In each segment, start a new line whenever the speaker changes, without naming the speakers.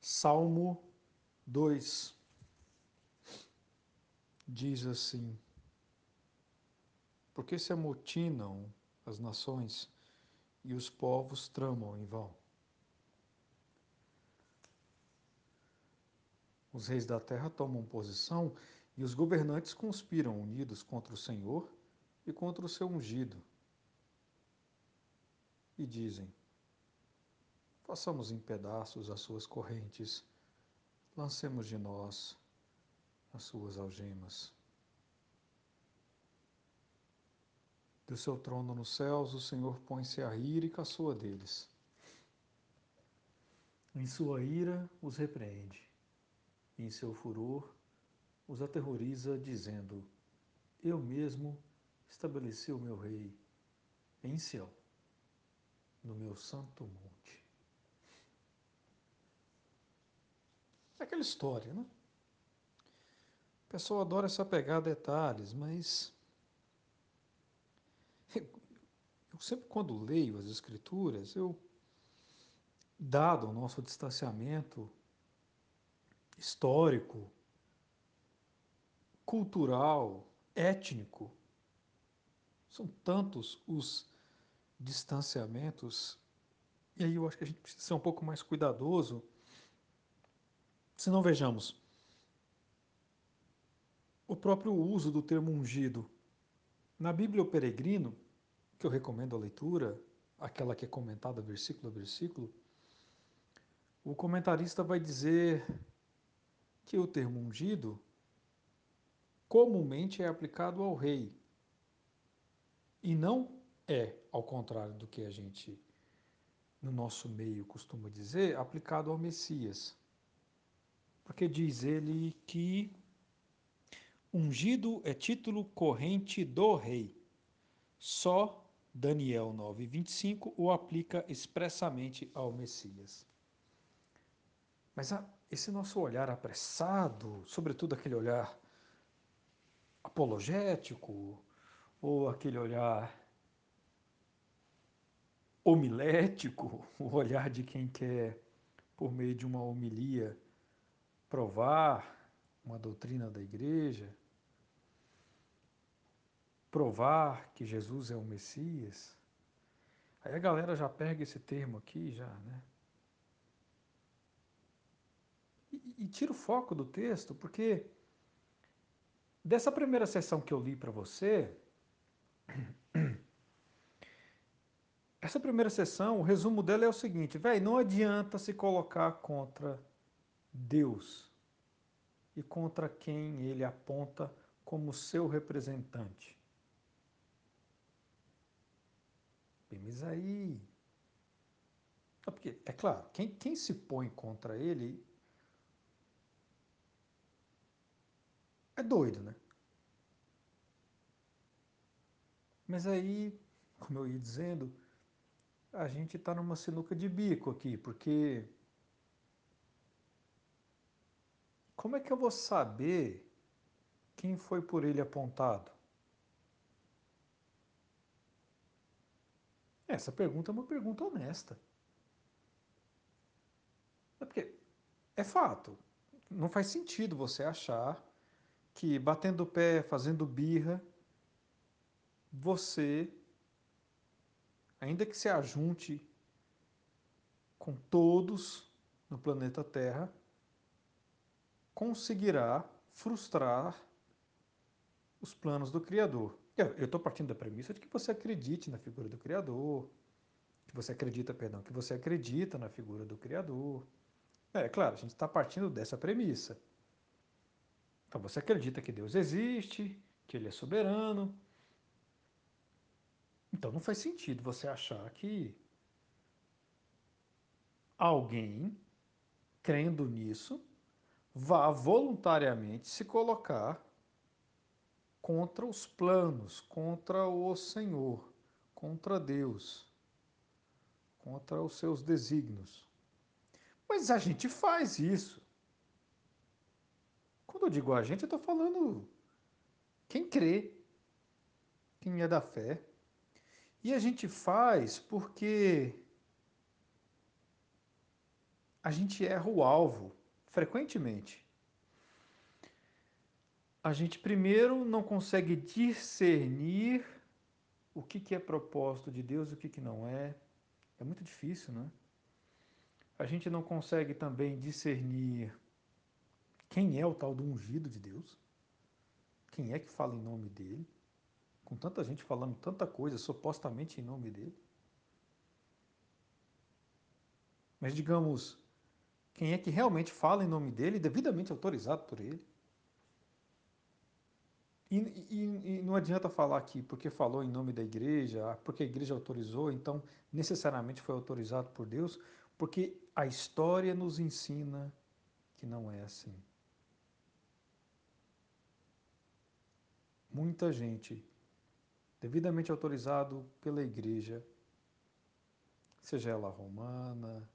Salmo 2 diz assim: Porque se amotinam as nações e os povos tramam em vão? Os reis da terra tomam posição e os governantes conspiram unidos contra o Senhor e contra o seu ungido. E dizem: Façamos em pedaços as suas correntes, lancemos de nós as suas algemas. Do seu trono nos céus, o Senhor põe-se a rir e caçoa deles. Em sua ira os repreende, em seu furor os aterroriza, dizendo: Eu mesmo estabeleci o meu rei em Sião, no meu santo monte. É aquela história, né? O pessoal adora se apegar a detalhes, mas eu sempre quando leio as escrituras, eu dado o nosso distanciamento histórico, cultural, étnico, são tantos os distanciamentos, e aí eu acho que a gente precisa ser um pouco mais cuidadoso se não vejamos o próprio uso do termo ungido. Na Bíblia, o peregrino, que eu recomendo a leitura, aquela que é comentada versículo a versículo, o comentarista vai dizer que o termo ungido comumente é aplicado ao rei e não é, ao contrário do que a gente no nosso meio costuma dizer, aplicado ao Messias porque diz ele que ungido é título corrente do rei. Só Daniel 9:25 o aplica expressamente ao Messias. Mas esse nosso olhar apressado, sobretudo aquele olhar apologético, ou aquele olhar homilético, o olhar de quem quer, por meio de uma homilia, provar uma doutrina da igreja, provar que Jesus é o Messias. Aí a galera já pega esse termo aqui, já, né? E, e tira o foco do texto, porque dessa primeira sessão que eu li para você, essa primeira sessão, o resumo dela é o seguinte, velho, não adianta se colocar contra Deus e contra quem ele aponta como seu representante. Mas aí. É porque, é claro, quem, quem se põe contra ele é doido, né? Mas aí, como eu ia dizendo, a gente está numa sinuca de bico aqui, porque Como é que eu vou saber quem foi por ele apontado? Essa pergunta é uma pergunta honesta. É porque é fato. Não faz sentido você achar que batendo o pé, fazendo birra, você, ainda que se ajunte com todos no planeta Terra, conseguirá frustrar os planos do Criador. Eu estou partindo da premissa de que você acredite na figura do Criador, que você acredita, perdão, que você acredita na figura do Criador. É, claro, a gente está partindo dessa premissa. Então você acredita que Deus existe, que Ele é soberano. Então não faz sentido você achar que alguém, crendo nisso, vá voluntariamente se colocar contra os planos, contra o Senhor, contra Deus, contra os seus desígnios. Mas a gente faz isso. Quando eu digo a gente, eu estou falando quem crê, quem é da fé. E a gente faz porque a gente erra o alvo frequentemente. A gente primeiro não consegue discernir o que, que é propósito de Deus e o que, que não é. É muito difícil, né? A gente não consegue também discernir quem é o tal do ungido de Deus, quem é que fala em nome dele, com tanta gente falando tanta coisa supostamente em nome dele. Mas digamos, quem é que realmente fala em nome dele, devidamente autorizado por ele. E, e, e, não adianta falar aqui porque falou em nome da igreja, porque a igreja autorizou, então necessariamente foi autorizado por Deus, porque a história nos ensina que não é assim. Muita gente, devidamente autorizado pela igreja, seja ela romana,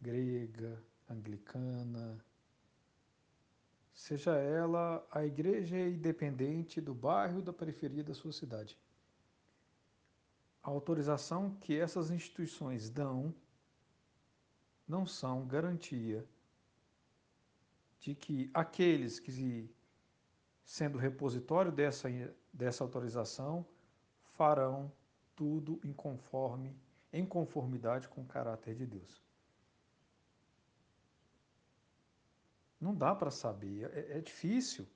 grega, anglicana, seja ela a igreja independente do bairro da periferia da sua cidade. A autorização que essas instituições dão não são garantia de que aqueles que, sendo repositório dessa, dessa autorização, farão tudo em conforme, em conformidade com o caráter de Deus. Não dá para saber, é, é difícil.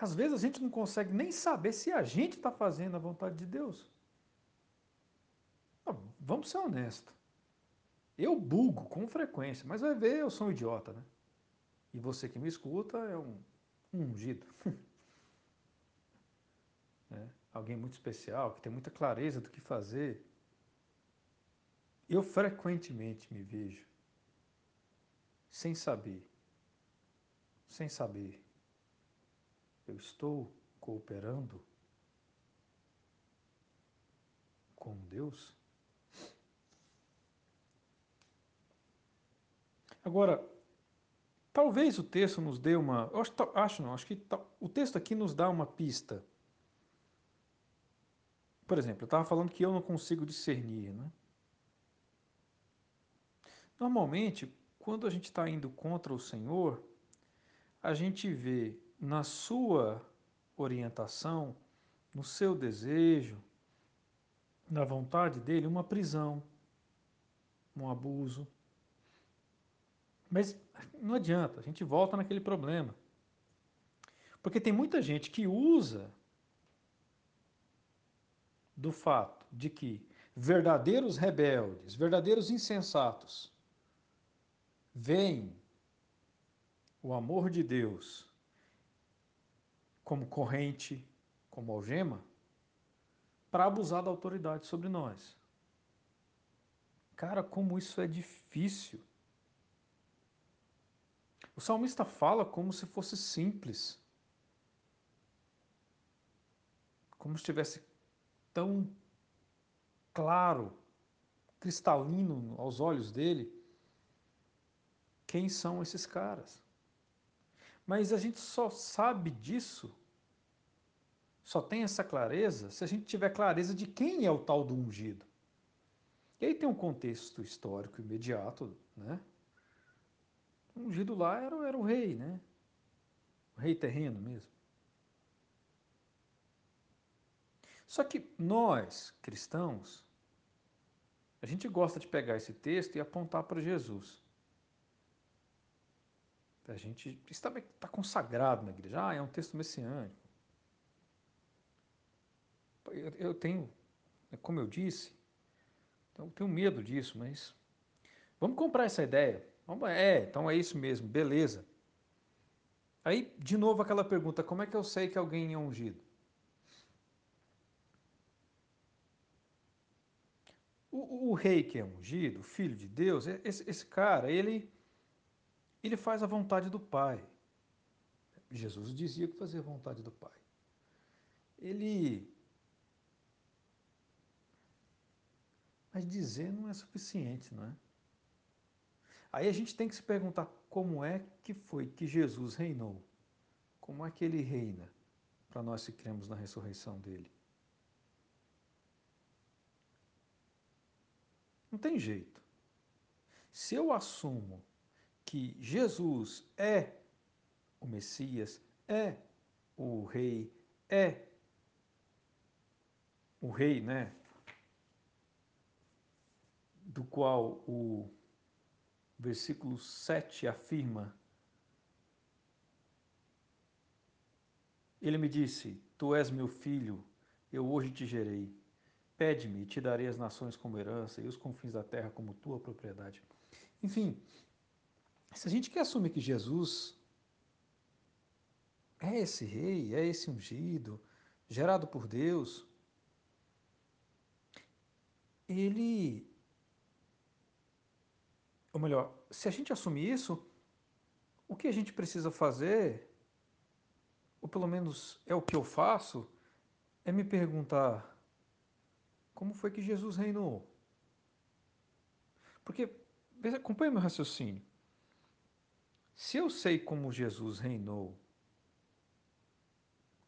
Às vezes a gente não consegue nem saber se a gente está fazendo a vontade de Deus. Não, vamos ser honestos. Eu bugo com frequência, mas vai ver, eu sou um idiota, né? E você que me escuta é um, um ungido. é, alguém muito especial, que tem muita clareza do que fazer. Eu frequentemente me vejo sem saber, sem saber, eu estou cooperando com Deus? Agora, talvez o texto nos dê uma. Acho, acho não, acho que o texto aqui nos dá uma pista. Por exemplo, eu estava falando que eu não consigo discernir, né? Normalmente, quando a gente está indo contra o Senhor, a gente vê na sua orientação, no seu desejo, na vontade dele, uma prisão, um abuso. Mas não adianta, a gente volta naquele problema. Porque tem muita gente que usa do fato de que verdadeiros rebeldes, verdadeiros insensatos, veem o amor de Deus como corrente, como algema, para abusar da autoridade sobre nós. Cara, como isso é difícil. O salmista fala como se fosse simples. Como se estivesse tão claro, cristalino aos olhos dele, quem são esses caras. Mas a gente só sabe disso, só tem essa clareza, se a gente tiver clareza de quem é o tal do ungido. E aí tem um contexto histórico imediato, né? O ungido lá era, era o rei, né? O rei terreno mesmo. Só que nós, cristãos, a gente gosta de pegar esse texto e apontar para Jesus. A gente está tá consagrado na igreja. Ah, é um texto messiânico. Eu, eu tenho, como eu disse, eu tenho medo disso, mas vamos comprar essa ideia. Vamos, é, então é isso mesmo, beleza. Aí, de novo, aquela pergunta: como é que eu sei que alguém é ungido? O, o, rei que é ungido, o filho de Deus, esse, esse cara, ele ele faz a vontade do Pai. Jesus dizia que fazia a vontade do Pai. Ele. Mas dizer não é suficiente, não é? Aí a gente tem que se perguntar como é que foi que Jesus reinou? Como é que ele reina para nós que cremos na ressurreição dele? Não tem jeito. Se eu assumo que Jesus é o Messias, é o Rei, é o Rei, né? Do qual o versículo 7 afirma Ele me disse: Tu és meu filho, eu hoje te gerei. Pede-me te darei as nações como herança e os confins da terra como tua propriedade. Enfim, se a gente quer assumir que Jesus é esse rei, é esse ungido, gerado por Deus, ele. Ou melhor, se a gente assumir isso, o que a gente precisa fazer ou pelo menos é o que eu faço, é me perguntar como foi que Jesus reinou. Porque, acompanhe meu raciocínio. Se eu sei como Jesus reinou,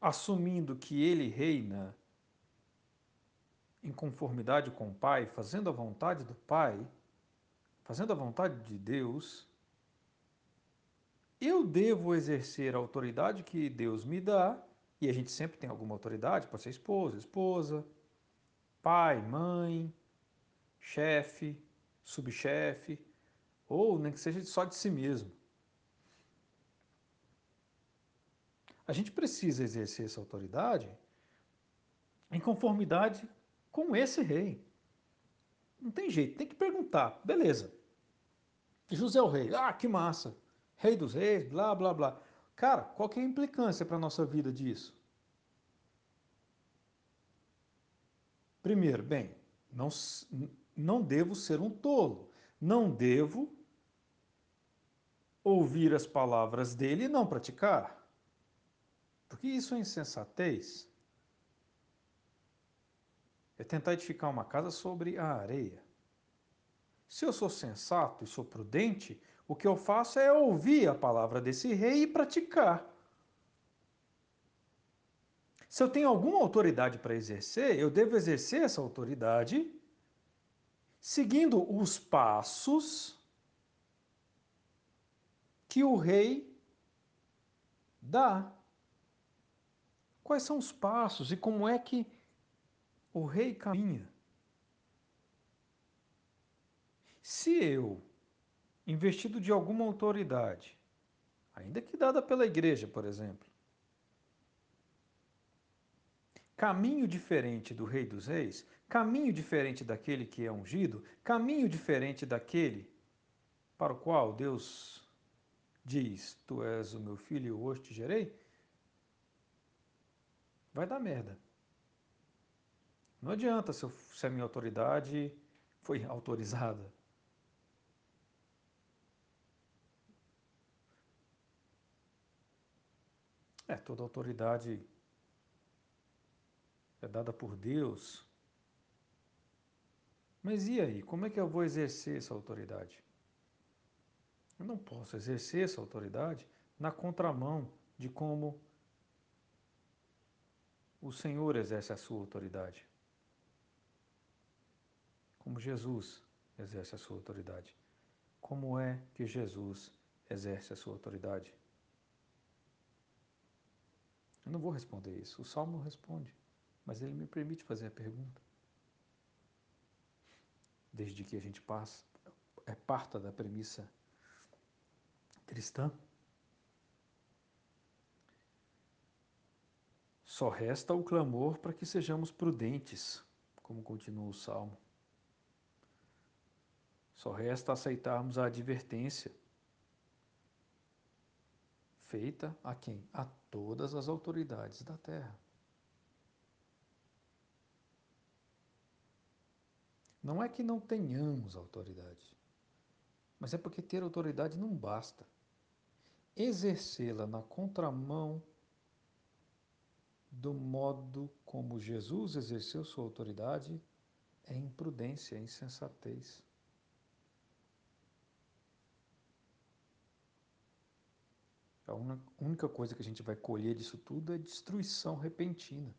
assumindo que ele reina em conformidade com o Pai, fazendo a vontade do Pai, fazendo a vontade de Deus, eu devo exercer a autoridade que Deus me dá, e a gente sempre tem alguma autoridade, pode ser esposa, esposa, pai, mãe, chefe, subchefe, ou nem que seja só de si mesmo. A gente precisa exercer essa autoridade em conformidade com esse rei. Não tem jeito, tem que perguntar. Beleza. José é o rei. Ah, que massa rei dos reis, blá, blá, blá. Cara, qual que é a implicância para a nossa vida disso? Primeiro, bem, não, não devo ser um tolo. Não devo ouvir as palavras dele e não praticar. Porque isso é insensatez. É tentar edificar uma casa sobre a areia. Se eu sou sensato e sou prudente, o que eu faço é ouvir a palavra desse rei e praticar. Se eu tenho alguma autoridade para exercer, eu devo exercer essa autoridade seguindo os passos que o rei dá. Quais são os passos e como é que o rei caminha? Se eu investido de alguma autoridade, ainda que dada pela igreja, por exemplo. Caminho diferente do Rei dos Reis, caminho diferente daquele que é ungido, caminho diferente daquele para o qual Deus diz: Tu és o meu filho e hoje te gerei, vai dar merda. Não adianta se, se a minha autoridade foi autorizada. É, toda autoridade é dada por Deus. Mas e aí? Como é que eu vou exercer essa autoridade? Eu não posso exercer essa autoridade na contramão de como o Senhor exerce a sua autoridade. Como Jesus exerce a sua autoridade. Como é que Jesus exerce a sua autoridade? Eu não vou responder isso. O Salmo responde, mas ele me permite fazer a pergunta. Desde que a gente passa, é parta da premissa cristã. Só resta o clamor para que sejamos prudentes, como continua o Salmo. Só resta aceitarmos a advertência feita a quem? A todas as autoridades da terra. Não é que não tenhamos autoridade, mas é porque ter autoridade não basta. Exercê-la na contramão do modo como Jesus exerceu sua autoridade é imprudência, é insensatez. A única coisa que a gente vai colher disso tudo é destruição repentina.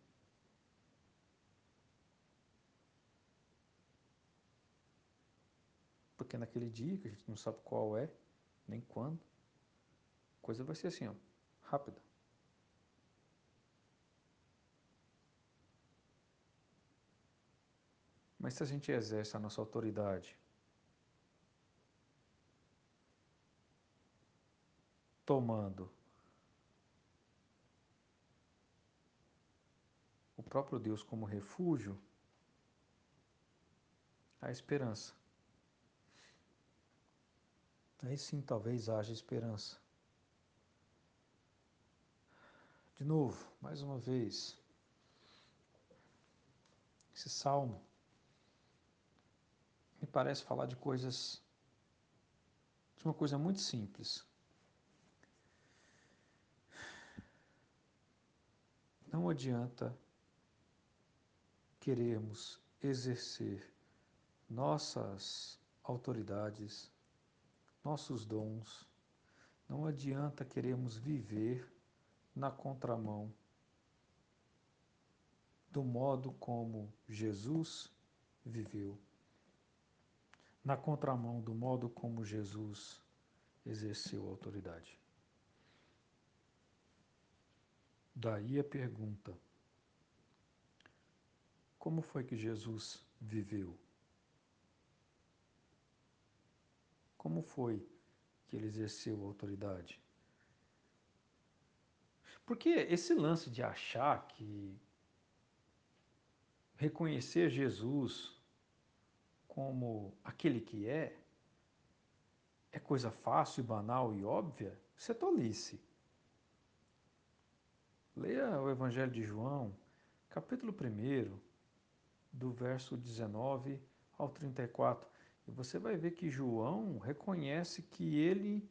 porque naquele dia, que a gente não sabe qual é, nem quando, a coisa vai ser assim, ó, rápida. Mas se a gente exerce a nossa autoridade tomando o próprio Deus como refúgio, a esperança. Aí sim talvez haja esperança. De novo, mais uma vez, esse salmo parece falar de coisas, de uma coisa muito simples. Não adianta querermos exercer nossas autoridades, nossos dons, não adianta querermos viver na contramão do modo como Jesus viveu na contramão do modo como Jesus exerceu autoridade. Daí a pergunta: como foi que Jesus viveu? Como foi que ele exerceu autoridade? Porque esse lance de achar que reconhecer Jesus como aquele que é, é coisa fácil, banal e óbvia, isso é tolice. Leia o Evangelho de João, capítulo 1, do verso 19 ao 34, e você vai ver que João reconhece que ele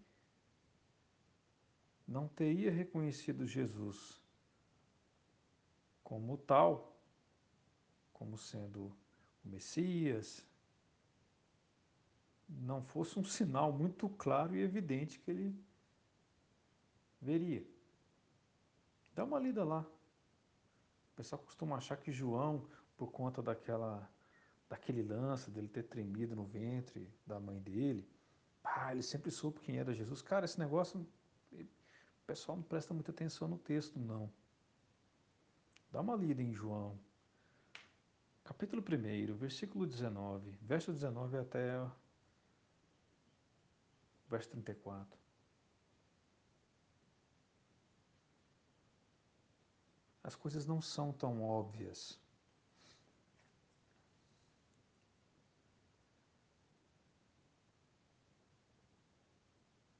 não teria reconhecido Jesus como tal, como sendo o Messias, não fosse um sinal muito claro e evidente que ele veria. Dá uma lida lá. O pessoal costuma achar que João, por conta daquela, daquele lance dele ter tremido no ventre da mãe dele, ah, ele sempre soube quem era Jesus. Cara, esse negócio, o pessoal não presta muita atenção no texto, não. Dá uma lida em João, capítulo 1, versículo 19, verso 19 até verso 34. As coisas não são tão óbvias.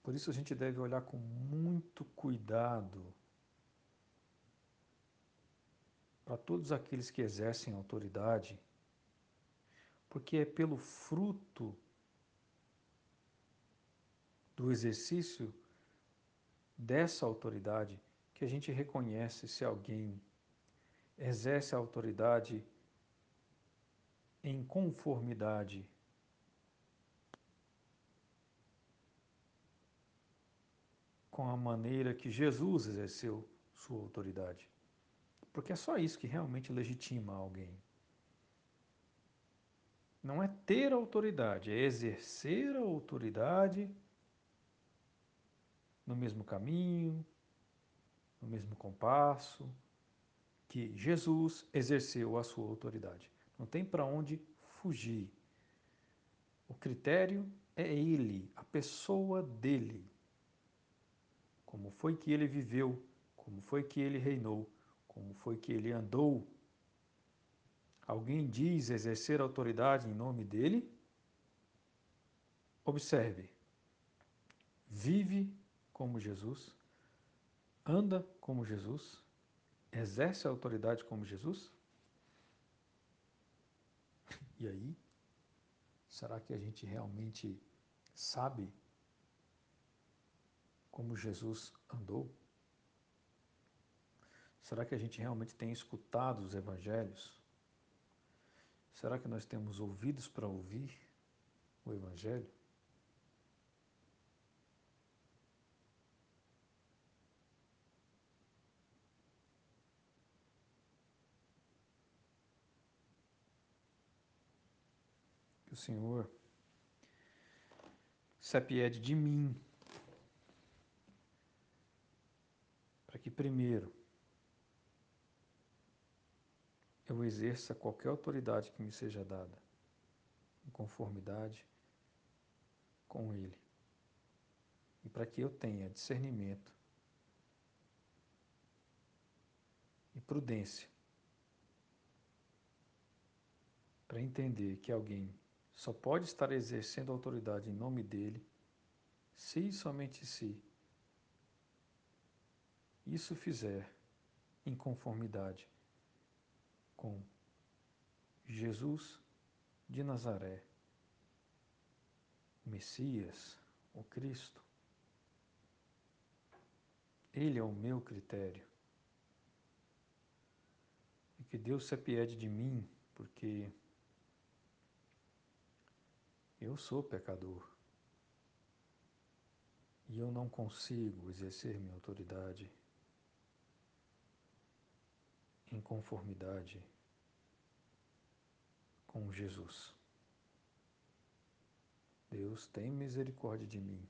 Por isso a gente deve olhar com muito cuidado para todos aqueles que exercem autoridade, porque é pelo fruto do exercício dessa autoridade que a gente reconhece se alguém exerce a autoridade em conformidade com a maneira que Jesus exerceu sua autoridade. Porque é só isso que realmente legitima alguém. Não é ter autoridade, é exercer a autoridade no mesmo caminho, no mesmo compasso que Jesus exerceu a sua autoridade. Não tem para onde fugir. O critério é ele, a pessoa dele. Como foi que ele viveu, como foi que ele reinou, como foi que ele andou. Alguém diz exercer autoridade em nome dele? Observe. Vive como Jesus, anda como Jesus, exerce a autoridade como Jesus? E aí, será que a gente realmente sabe como Jesus andou? Será que a gente realmente tem escutado os evangelhos? Será que nós temos ouvidos para ouvir o evangelho? Senhor se apiede de mim, para que primeiro eu exerça qualquer autoridade que me seja dada, em conformidade com Ele, e para que eu tenha discernimento e prudência para entender que alguém só pode estar exercendo autoridade em nome dele se e somente se isso fizer em conformidade com Jesus de Nazaré, Messias, o Cristo. Ele é o meu critério. E que Deus se apiede de mim, porque eu sou pecador. E eu não consigo exercer minha autoridade em conformidade com Jesus. Deus tem misericórdia de mim,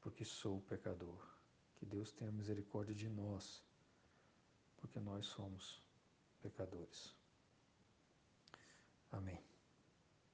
porque sou pecador. Que Deus tenha misericórdia de nós, porque nós somos pecadores. Amém.